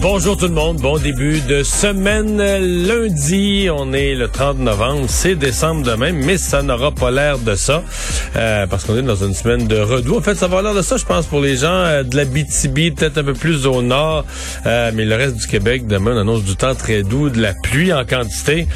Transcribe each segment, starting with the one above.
Bonjour tout le monde, bon début de semaine. Lundi, on est le 30 novembre, c'est décembre demain, mais ça n'aura pas l'air de ça, euh, parce qu'on est dans une semaine de redoux. En fait, ça va l'air de ça, je pense, pour les gens euh, de la BTB, peut-être un peu plus au nord, euh, mais le reste du Québec, demain, on annonce du temps très doux, de la pluie en quantité.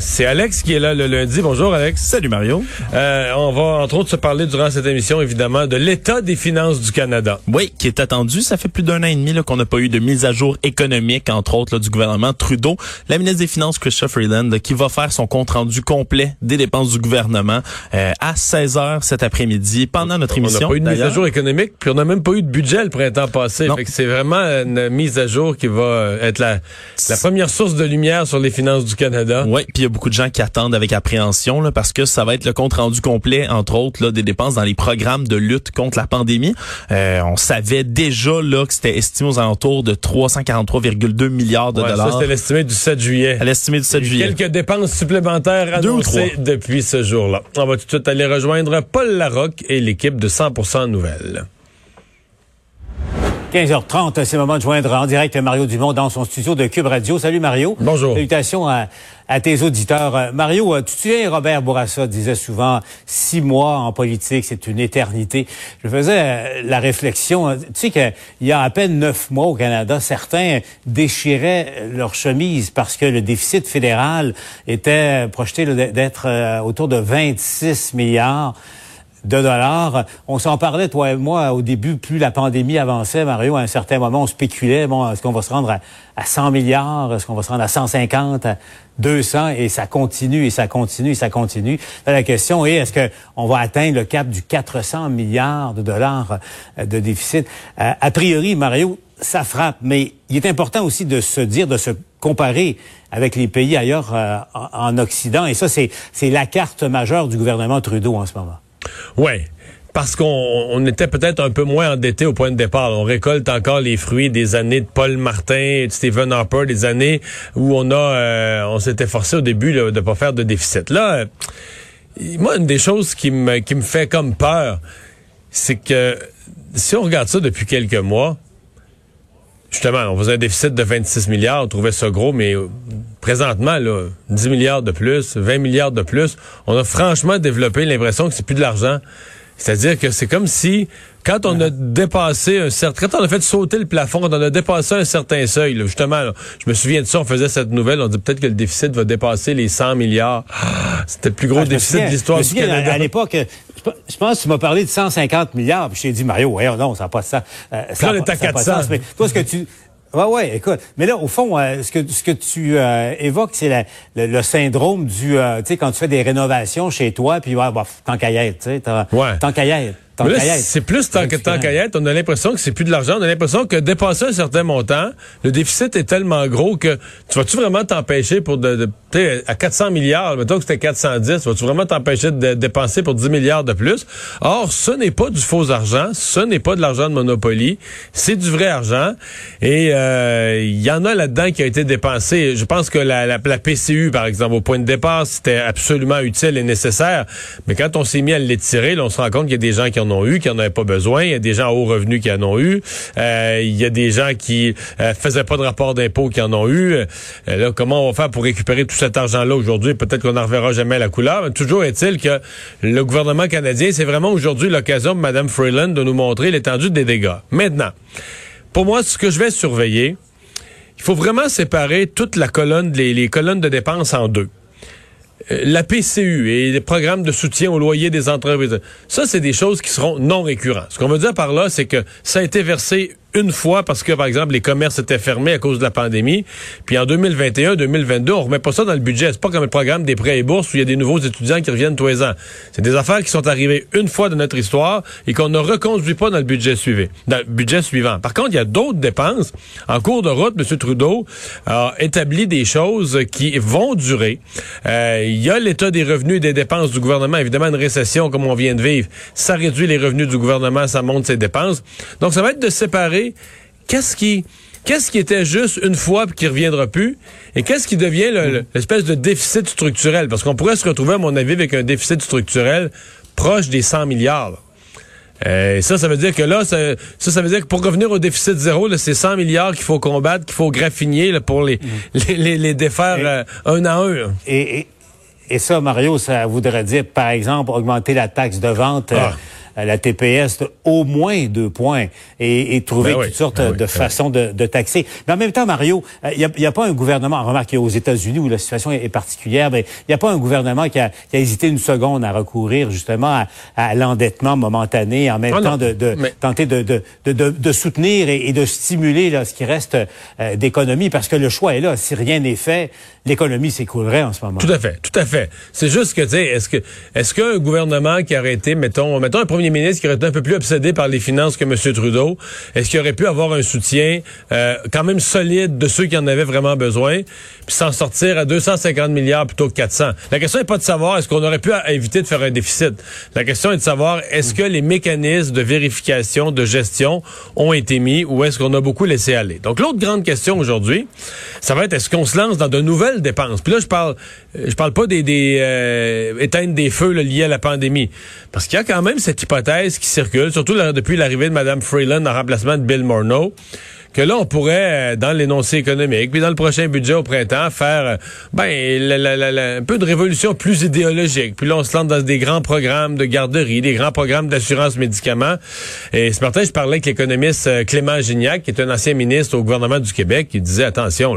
c'est Alex qui est là le lundi. Bonjour Alex. Salut Mario. on va entre autres se parler durant cette émission, évidemment, de l'état des finances du Canada. Oui, qui est attendu. Ça fait plus d'un an et demi qu'on n'a pas eu de mise à jour économique, entre autres, du gouvernement Trudeau. La ministre des Finances, Christophe Freeland, qui va faire son compte-rendu complet des dépenses du gouvernement euh, à 16 heures cet après-midi pendant notre émission. On n'a pas eu de mise à jour économique, puis on n'a même pas eu de budget le printemps passé. c'est vraiment une mise à jour qui va être la, la première source de lumière sur les finances du Canada. Oui, puis il y a beaucoup de gens qui attendent avec appréhension là, parce que ça va être le compte-rendu complet, entre autres, là, des dépenses dans les programmes de lutte contre la pandémie. Euh, on savait déjà là que c'était estimé aux alentours de 343,2 milliards de dollars. Ça, c'était l'estimé du 7 juillet. L'estimé du 7 juillet. Quelques dépenses supplémentaires annoncées depuis ce jour-là. On va tout de suite aller rejoindre Paul Larocque et l'équipe de 100% Nouvelles. 15h30, c'est le moment de joindre en direct Mario Dumont dans son studio de Cube Radio. Salut Mario. Bonjour. Salutations à, tes auditeurs. Euh, Mario, euh, tu te souviens, Robert Bourassa disait souvent, six mois en politique, c'est une éternité. Je faisais euh, la réflexion, tu sais qu'il y a à peine neuf mois au Canada, certains déchiraient leur chemise parce que le déficit fédéral était projeté d'être autour de 26 milliards de dollars. On s'en parlait, toi et moi, au début, plus la pandémie avançait, Mario, à un certain moment, on spéculait, bon, est-ce qu'on va se rendre à, 100 milliards, est-ce qu'on va se rendre à 150, à 200, et ça continue, et ça continue, et ça continue. la question est, est-ce qu'on va atteindre le cap du 400 milliards de dollars euh, de déficit? Euh, a priori, Mario, ça frappe, mais il est important aussi de se dire, de se comparer avec les pays ailleurs euh, en Occident, et ça, c'est la carte majeure du gouvernement Trudeau en ce moment. Ouais parce qu'on était peut-être un peu moins endetté au point de départ. On récolte encore les fruits des années de Paul Martin, de Stephen Harper, des années où on a, euh, on s'était forcé au début de de pas faire de déficit. Là, euh, moi, une des choses qui me qui me fait comme peur, c'est que si on regarde ça depuis quelques mois, justement, on faisait un déficit de 26 milliards, on trouvait ça gros, mais euh, présentement, là, 10 milliards de plus, 20 milliards de plus, on a franchement développé l'impression que c'est plus de l'argent. C'est-à-dire que c'est comme si, quand on a dépassé un certain, quand on a fait sauter le plafond, quand on a dépassé un certain seuil, justement, je me souviens de ça, on faisait cette nouvelle, on dit peut-être que le déficit va dépasser les 100 milliards. C'était le plus gros ah, déficit de l'histoire du Canada. À, l'époque, je pense que tu m'as parlé de 150 milliards, puis je t'ai dit, Mario, ouais, non, ça n'a pas ça. Euh, ça là, à 400. mais toi, ce que tu, Ouais, ouais, écoute. Mais là, au fond, euh, ce que ce que tu euh, évoques, c'est le, syndrome du, euh, tu sais, quand tu fais des rénovations chez toi, puis ouais, bah, tant qu'à y être, tu sais, ouais. tant qu'à y être. C'est plus tant que tant qu'à On a l'impression que c'est plus de l'argent. On a l'impression que dépasser un certain montant, le déficit est tellement gros que tu vas-tu vraiment t'empêcher pour de, de à 400 milliards, mettons que c'était 410, vas-tu vraiment t'empêcher de dépenser pour 10 milliards de plus? Or, ce n'est pas du faux argent, ce n'est pas de l'argent de Monopoly, c'est du vrai argent. Et euh, il y en a là-dedans qui a été dépensé. Je pense que la, la, la PCU, par exemple, au point de départ, c'était absolument utile et nécessaire. Mais quand on s'est mis à l'étirer, on se rend compte qu'il y a des gens qui en ont eu, qui en avaient pas besoin. Il y a des gens à haut revenu qui en ont eu. Euh, il y a des gens qui euh, faisaient pas de rapport d'impôt qui en ont eu. Euh, là, comment on va faire pour récupérer tout cet argent-là aujourd'hui? Peut-être qu'on n'en reverra jamais la couleur. Toujours est-il que le gouvernement canadien, c'est vraiment aujourd'hui l'occasion pour Mme Freeland de nous montrer l'étendue des dégâts. Maintenant, pour moi, ce que je vais surveiller, il faut vraiment séparer toute la colonne, les colonnes de dépenses en deux. Euh, la PCU et les programmes de soutien au loyer des entreprises. Ça, c'est des choses qui seront non récurrentes. Ce qu'on veut dire par là, c'est que ça a été versé une fois parce que, par exemple, les commerces étaient fermés à cause de la pandémie. Puis en 2021, 2022, on remet pas ça dans le budget. C'est pas comme le programme des prêts et bourses où il y a des nouveaux étudiants qui reviennent tous les ans. C'est des affaires qui sont arrivées une fois dans notre histoire et qu'on ne reconduit pas dans le budget suivant. Dans le budget suivant. Par contre, il y a d'autres dépenses. En cours de route, M. Trudeau a établi des choses qui vont durer. Euh, il y a l'état des revenus et des dépenses du gouvernement. Évidemment, une récession comme on vient de vivre, ça réduit les revenus du gouvernement, ça monte ses dépenses. Donc, ça va être de séparer qu'est-ce qui qu'est-ce qui était juste une fois puis qui reviendra plus, et qu'est-ce qui devient l'espèce de déficit structurel? Parce qu'on pourrait se retrouver, à mon avis, avec un déficit structurel proche des 100 milliards. Euh, et ça, ça veut dire que là, ça, ça, veut dire que pour revenir au déficit zéro, c'est 100 milliards qu'il faut combattre, qu'il faut graffiner pour les, mm. les, les, défaire euh, un à un. Et, et, ça, Mario, ça voudrait dire, par exemple, augmenter la taxe de vente. Euh, ah la TPS de au moins deux points et, et trouver ben toutes sortes ben de ben façons de, de, taxer. Mais en même temps, Mario, il euh, n'y a, a, pas un gouvernement, remarque aux États-Unis où la situation est, particulière, mais il n'y a pas un gouvernement qui a, qui a, hésité une seconde à recourir justement à, à l'endettement momentané, en même ah temps de, de tenter de, de, soutenir et, de stimuler là, ce qui reste euh, d'économie, parce que le choix est là. Si rien n'est fait, l'économie s'écroulerait en ce moment. Tout à fait, tout à fait. C'est juste que, tu sais, est-ce que est-ce qu'un gouvernement qui aurait été, mettons, mettons un premier ministre qui aurait été un peu plus obsédé par les finances que M. Trudeau, est-ce qu'il aurait pu avoir un soutien euh, quand même solide de ceux qui en avaient vraiment besoin, puis s'en sortir à 250 milliards plutôt que 400? La question n'est pas de savoir est-ce qu'on aurait pu éviter de faire un déficit. La question est de savoir est-ce que les mécanismes de vérification, de gestion ont été mis ou est-ce qu'on a beaucoup laissé aller? Donc l'autre grande question aujourd'hui, ça va être est-ce qu'on se lance dans de nouvelles dépenses? Puis là, je parle je parle pas des, des euh, des feux liés à la pandémie. Parce qu'il y a quand même cette hypothèse qui circule, surtout depuis l'arrivée de Mme Freeland en remplacement de Bill Morneau, que là, on pourrait, euh, dans l'énoncé économique, puis dans le prochain budget au printemps, faire euh, ben un peu de révolution plus idéologique. Puis là, on se lance dans des grands programmes de garderie, des grands programmes d'assurance médicaments. Et ce matin, je parlais avec l'économiste euh, Clément Gignac, qui est un ancien ministre au gouvernement du Québec, qui disait, attention,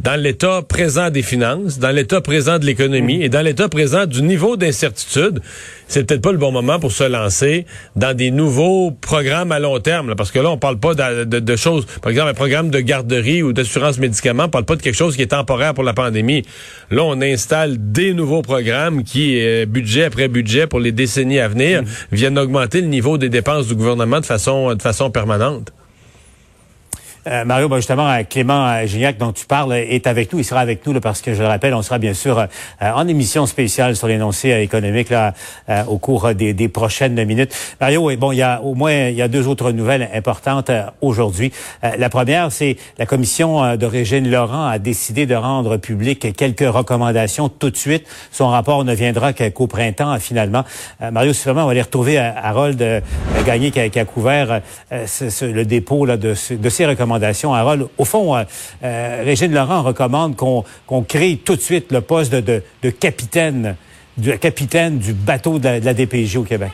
dans l'état présent des finances, dans l'état présent de l'économie et dans l'état présent du niveau d'incertitude, c'est peut-être pas le bon moment pour se lancer dans des nouveaux programmes à long terme, parce que là, on parle pas de, de choses par exemple, un programme de garderie ou d'assurance médicaments, parle pas de quelque chose qui est temporaire pour la pandémie. Là, on installe des nouveaux programmes qui, euh, budget après budget pour les décennies à venir, mmh. viennent augmenter le niveau des dépenses du gouvernement de façon, de façon permanente. Euh, Mario, ben justement, euh, Clément euh, Gignac, dont tu parles, est avec nous. Il sera avec nous parce que, je le rappelle, on sera bien sûr en émission spéciale sur l'énoncé économique là, au cours des, des, prochaines minutes. Mario, bon, il y a au moins il y a deux autres nouvelles importantes aujourd'hui. la première, c'est la commission de Régine Laurent a décidé de rendre public quelques recommandations tout de suite. Son rapport ne viendra qu'au printemps, finalement. Mario, si vraiment on va aller retrouver Harold Gagné qui a, qui a couvert le dépôt là, de, de ces recommandations Au fond, euh, euh, Régine Laurent recommande qu'on crée tout de suite le poste de, capitaine, du capitaine du bateau de la DPJ au Québec.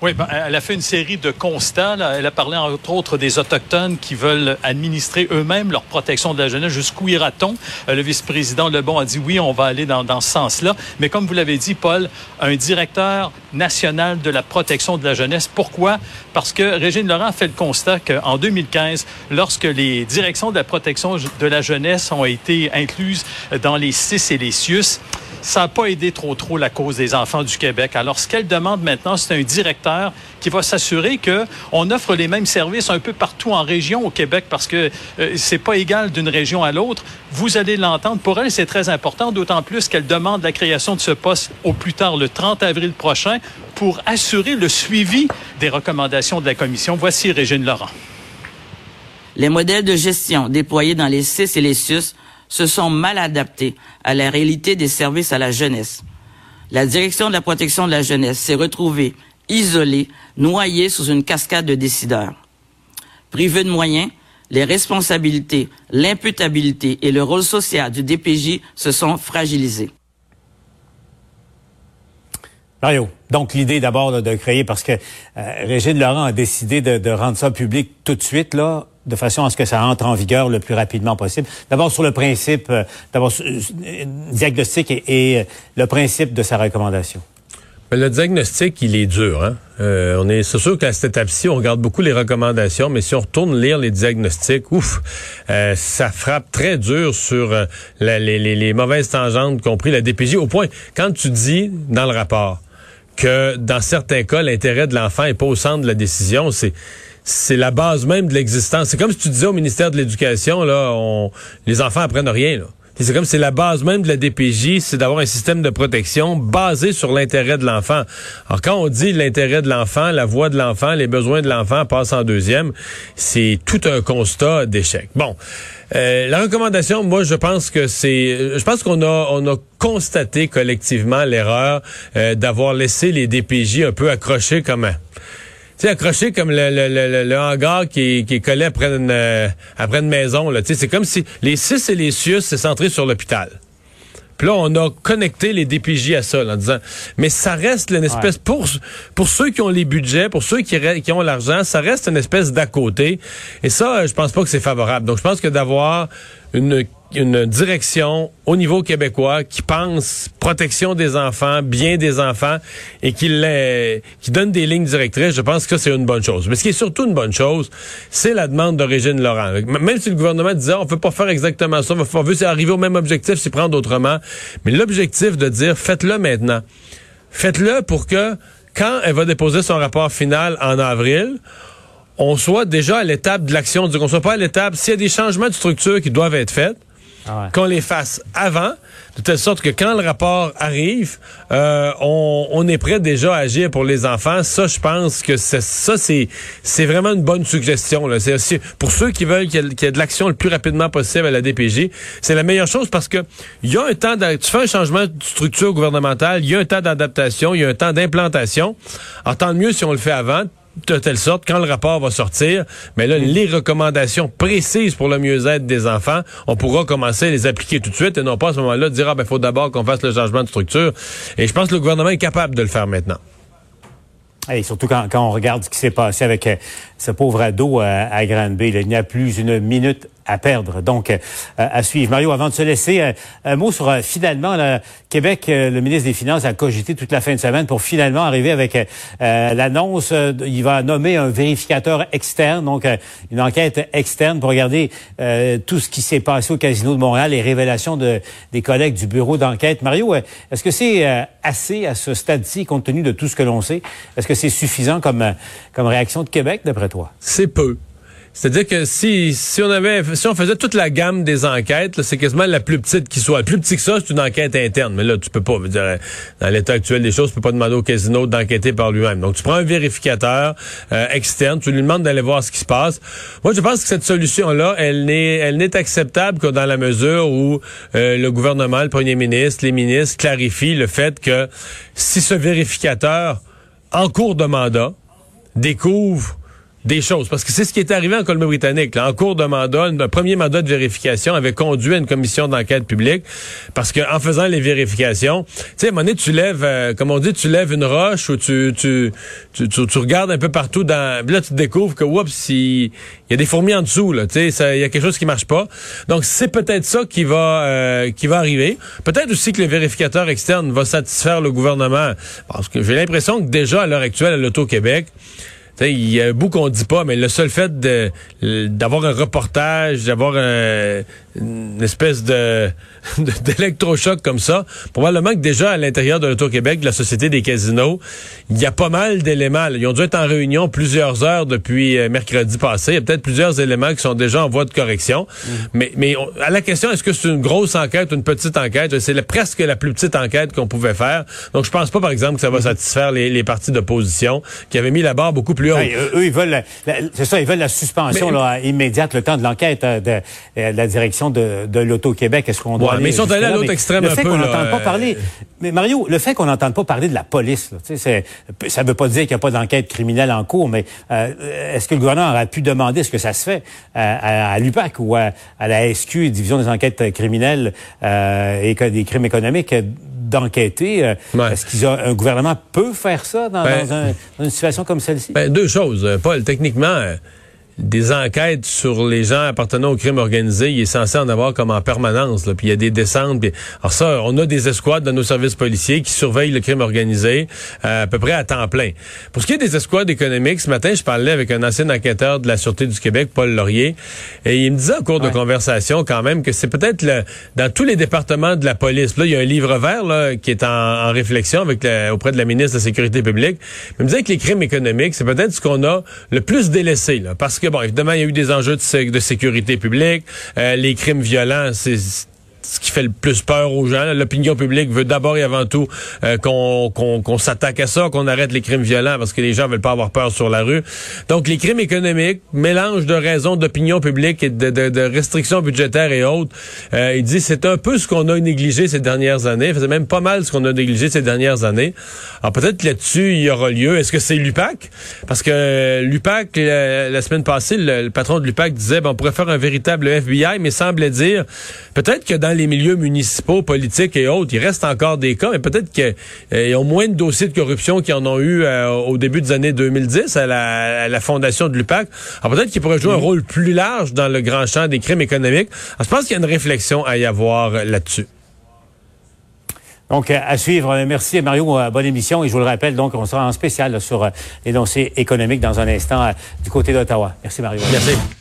Oui, ben, elle a fait une série de constats. Elle a parlé entre autres des Autochtones qui veulent administrer eux-mêmes leur protection de la jeunesse. Jusqu'où ira-t-on? Euh, le vice-président Lebon a dit oui, on va aller dans, dans ce sens-là. Mais comme vous l'avez dit, Paul, un directeur national de la protection de la jeunesse. Pourquoi? Parce que Régine Laurent fait le constat qu'en 2015, lorsque les directions de la protection de la jeunesse ont été incluses dans les CIS et les CIUS, ça n'a pas aidé trop trop la cause des enfants du Québec. Alors, ce qu'elle demande maintenant, c'est un directeur qui va s'assurer que on offre les mêmes services un peu partout en région au Québec parce que euh, c'est pas égal d'une région à l'autre. Vous allez l'entendre. Pour elle, c'est très important, d'autant plus qu'elle demande la création de ce poste au plus tard le 30 avril prochain pour assurer le suivi des recommandations de la commission. Voici Régine Laurent. Les modèles de gestion déployés dans les CIS et les SUS se sont mal adaptés à la réalité des services à la jeunesse. La direction de la protection de la jeunesse s'est retrouvée isolée, noyée sous une cascade de décideurs. Privée de moyens, les responsabilités, l'imputabilité et le rôle social du DPJ se sont fragilisés. Mario, donc l'idée d'abord de créer, parce que euh, Régine Laurent a décidé de, de, rendre ça public tout de suite, là, de façon à ce que ça entre en vigueur le plus rapidement possible. D'abord sur le principe, euh, d'abord euh, diagnostic et, euh, le principe de sa recommandation. Le diagnostic, il est dur. Hein? on est, c'est sûr qu'à cette étape-ci, on regarde beaucoup les recommandations, mais si on retourne lire les diagnostics, ouf, ça frappe très dur sur les, mauvaises tangentes compris la DPJ. Au point, quand tu dis dans le rapport que dans certains cas, l'intérêt de l'enfant est pas au centre de la décision, c'est c'est la base même de l'existence. C'est comme si tu disais au ministère de l'Éducation, là, on, les enfants apprennent rien. Là. C'est comme c'est la base même de la DPJ, c'est d'avoir un système de protection basé sur l'intérêt de l'enfant. Alors quand on dit l'intérêt de l'enfant, la voix de l'enfant, les besoins de l'enfant passent en deuxième, c'est tout un constat d'échec. Bon, euh, la recommandation, moi je pense que c'est, je pense qu'on a on a constaté collectivement l'erreur euh, d'avoir laissé les DPJ un peu accrochés comme un sais, accroché comme le, le, le, le, hangar qui, qui est collé après une, euh, après une maison. Là. C'est comme si les six et les Sius, c'est centré sur l'hôpital. Puis là, on a connecté les DPJ à ça, là, en disant, mais ça reste une espèce, pour, pour ceux qui ont les budgets, pour ceux qui, qui ont l'argent, ça reste une espèce d'à côté. Et ça, je pense pas que c'est favorable. Donc, je pense que d'avoir une une direction au niveau québécois qui pense protection des enfants, bien des enfants et qui, qui donne des lignes directrices, je pense que c'est une bonne chose. Mais ce qui est surtout une bonne chose, c'est la demande d'origine Laurent. Même si le gouvernement disait on ne peut pas faire exactement ça, on veut arriver au même objectif, s'y prendre autrement. Mais l'objectif de dire faites-le maintenant. Faites-le pour que quand elle va déposer son rapport final en avril, on soit déjà à l'étape de l'action, qu'on soit pas à l'étape, s'il y a des changements de structure qui doivent être faits, ah qu'on les fasse avant, de telle sorte que quand le rapport arrive, euh, on, est prêt déjà à agir pour les enfants. Ça, je pense que ça, c'est c'est vraiment une bonne suggestion. Là. C'est pour ceux qui veulent qu'il y, ait de l'action le plus rapidement possible à la DPJ, c'est la meilleure chose parce que il y a un temps, tu fais un changement de structure gouvernementale, il y a un temps d'adaptation, il y a un temps d'implantation. Alors tant mieux si on le fait avant de telle sorte, quand le rapport va sortir, mais là, les recommandations précises pour le mieux-être des enfants, on pourra commencer à les appliquer tout de suite et non pas à ce moment-là dire, ah ben, faut d'abord qu'on fasse le changement de structure. Et je pense que le gouvernement est capable de le faire maintenant. Et surtout quand, quand on regarde ce qui s'est passé avec euh, ce pauvre ado euh, à, B, il n'y a plus une minute à perdre. Donc, euh, à suivre. Mario, avant de se laisser, euh, un, mot sur euh, finalement, le Québec, le ministre des Finances a cogité toute la fin de semaine pour finalement arriver avec l'annonce. il va nommer un vérificateur externe, donc une enquête externe pour regarder tout ce qui s'est passé au Casino de Montréal, les révélations de, des collègues du bureau d'enquête. Mario, est-ce que c'est assez à ce stade-ci, compte tenu de tout ce que l'on sait? Est-ce que c'est suffisant comme, comme réaction de Québec, d'après toi? C'est peu. C'est-à-dire que si, si on avait si on faisait toute la gamme des enquêtes, c'est quasiment la plus petite qui soit. Le plus petit que ça, c'est une enquête interne. Mais là, tu peux pas, dire, dans l'état actuel des choses, tu peux pas demander au casino d'enquêter par lui-même. Donc, tu prends un vérificateur euh, externe, tu lui demandes d'aller voir ce qui se passe. Moi, je pense que cette solution-là, elle n'est elle n'est acceptable que dans la mesure où euh, le gouvernement, le premier ministre, les ministres clarifient le fait que si ce vérificateur, en cours de mandat, découvre des choses. Parce que c'est ce qui est arrivé en Colombie-Britannique. En cours de mandat, un premier mandat de vérification avait conduit à une commission d'enquête publique parce que en faisant les vérifications, tu sais, à un moment donné, tu lèves, euh, comme on dit, tu lèves une roche ou tu, tu, tu, tu, regardes un peu partout dans... Là, tu découvres que, oups, il y a des fourmis en dessous, là, tu sais, il y a quelque chose qui marche pas. Donc, c'est peut-être ça qui va, euh, qui va arriver. Peut-être aussi que le vérificateur externe va satisfaire le gouvernement. Parce que j'ai l'impression que déjà, à l'heure actuelle, à l'Auto-Québec, il y a un bout qu'on dit pas, mais le seul fait d'avoir un reportage, d'avoir une espèce de d'électrochoc comme ça, probablement que déjà à l'intérieur de l'Auto-Québec, de la Société des casinos, il y a pas mal d'éléments. Ils ont dû être en réunion plusieurs heures depuis euh, mercredi passé. Il y a peut-être plusieurs éléments qui sont déjà en voie de correction. Mm. Mais, mais à la question, est-ce que c'est une grosse enquête ou une petite enquête? C'est presque la plus petite enquête qu'on pouvait faire. Donc, je pense pas, par exemple, que ça va mm. satisfaire les, les partis d'opposition qui avaient mis la barre beaucoup plus haut. eux, ils veulent, c'est ça, ils veulent la suspension là, immédiate, le temps de l'enquête euh, de, euh, la direction de, de l'Auto-Québec. Est-ce qu'on doit mais ils sont allés à l'autre extrême le fait qu'on n'entende pas parler. Mais Mario, le fait qu'on n'entende pas parler de la police, là, ça ne veut pas dire qu'il n'y a pas d'enquête criminelle en cours, mais euh, est-ce que le gouvernement aurait pu demander ce que ça se fait à, à, l'UPAC ou à, la SQ, Division des enquêtes criminelles euh, et des crimes économiques, d'enquêter. Euh, est-ce qu'un gouvernement peut faire ça dans, ben, dans, une situation comme celle-ci? Ben, deux choses, Paul. Techniquement, des enquêtes sur les gens appartenant au crime organisé, il est censé en avoir comme en permanence. Là. Puis il y a des descentes. Alors ça, on a des escouades dans nos services policiers qui surveillent le crime organisé euh, à peu près à temps plein. Pour ce qui est des escouades économiques, ce matin, je parlais avec un ancien enquêteur de la Sûreté du Québec, Paul Laurier, et il me disait en cours de conversation quand même que c'est peut-être le, dans tous les départements de la police. Là, il y a un livre vert là, qui est en, réflexion avec auprès de la ministre de la Sécurité publique. Il me disait que les crimes économiques, c'est peut-être ce qu'on a le plus délaissé. Là, parce que bon, évidemment, il y a eu des enjeux de, sécurité publique. Euh, les crimes violents, c'est ce qui fait le plus peur aux gens. L'opinion publique veut d'abord et avant tout euh, qu'on s'attaque à ça, qu'on arrête les crimes violents parce que les gens veulent pas avoir peur sur la rue. Donc les crimes économiques, mélange de raisons d'opinion publique et de, restrictions budgétaires et autres. Euh, il dit c'est un peu ce qu'on a négligé ces dernières années. C'est même pas mal ce qu'on a négligé ces dernières années. Alors peut-être là-dessus il y aura lieu. Est-ce que c'est l'UPAC? Parce que l'UPAC la, semaine passée, le, patron de l'UPAC disait ben, on pourrait faire un véritable FBI, mais semblait dire peut-être que dans les milieux municipaux, politiques et autres, il reste encore des cas, mais peut-être qu'ils euh, ont moins de dossiers de corruption qu'ils en ont eu euh, au début des années 2010 à la, fondation de l'UPAC. Alors peut-être qu'ils pourraient jouer un mm-hmm. rôle plus large dans le grand champ des crimes économiques. Alors, je pense qu'il y a une réflexion à y avoir là-dessus. Donc, à suivre. Merci, Mario. Bonne émission. Et je vous le rappelle, donc, on sera en spécial sur l'énoncé économique dans un instant du côté d'Ottawa. Merci, Mario. Merci.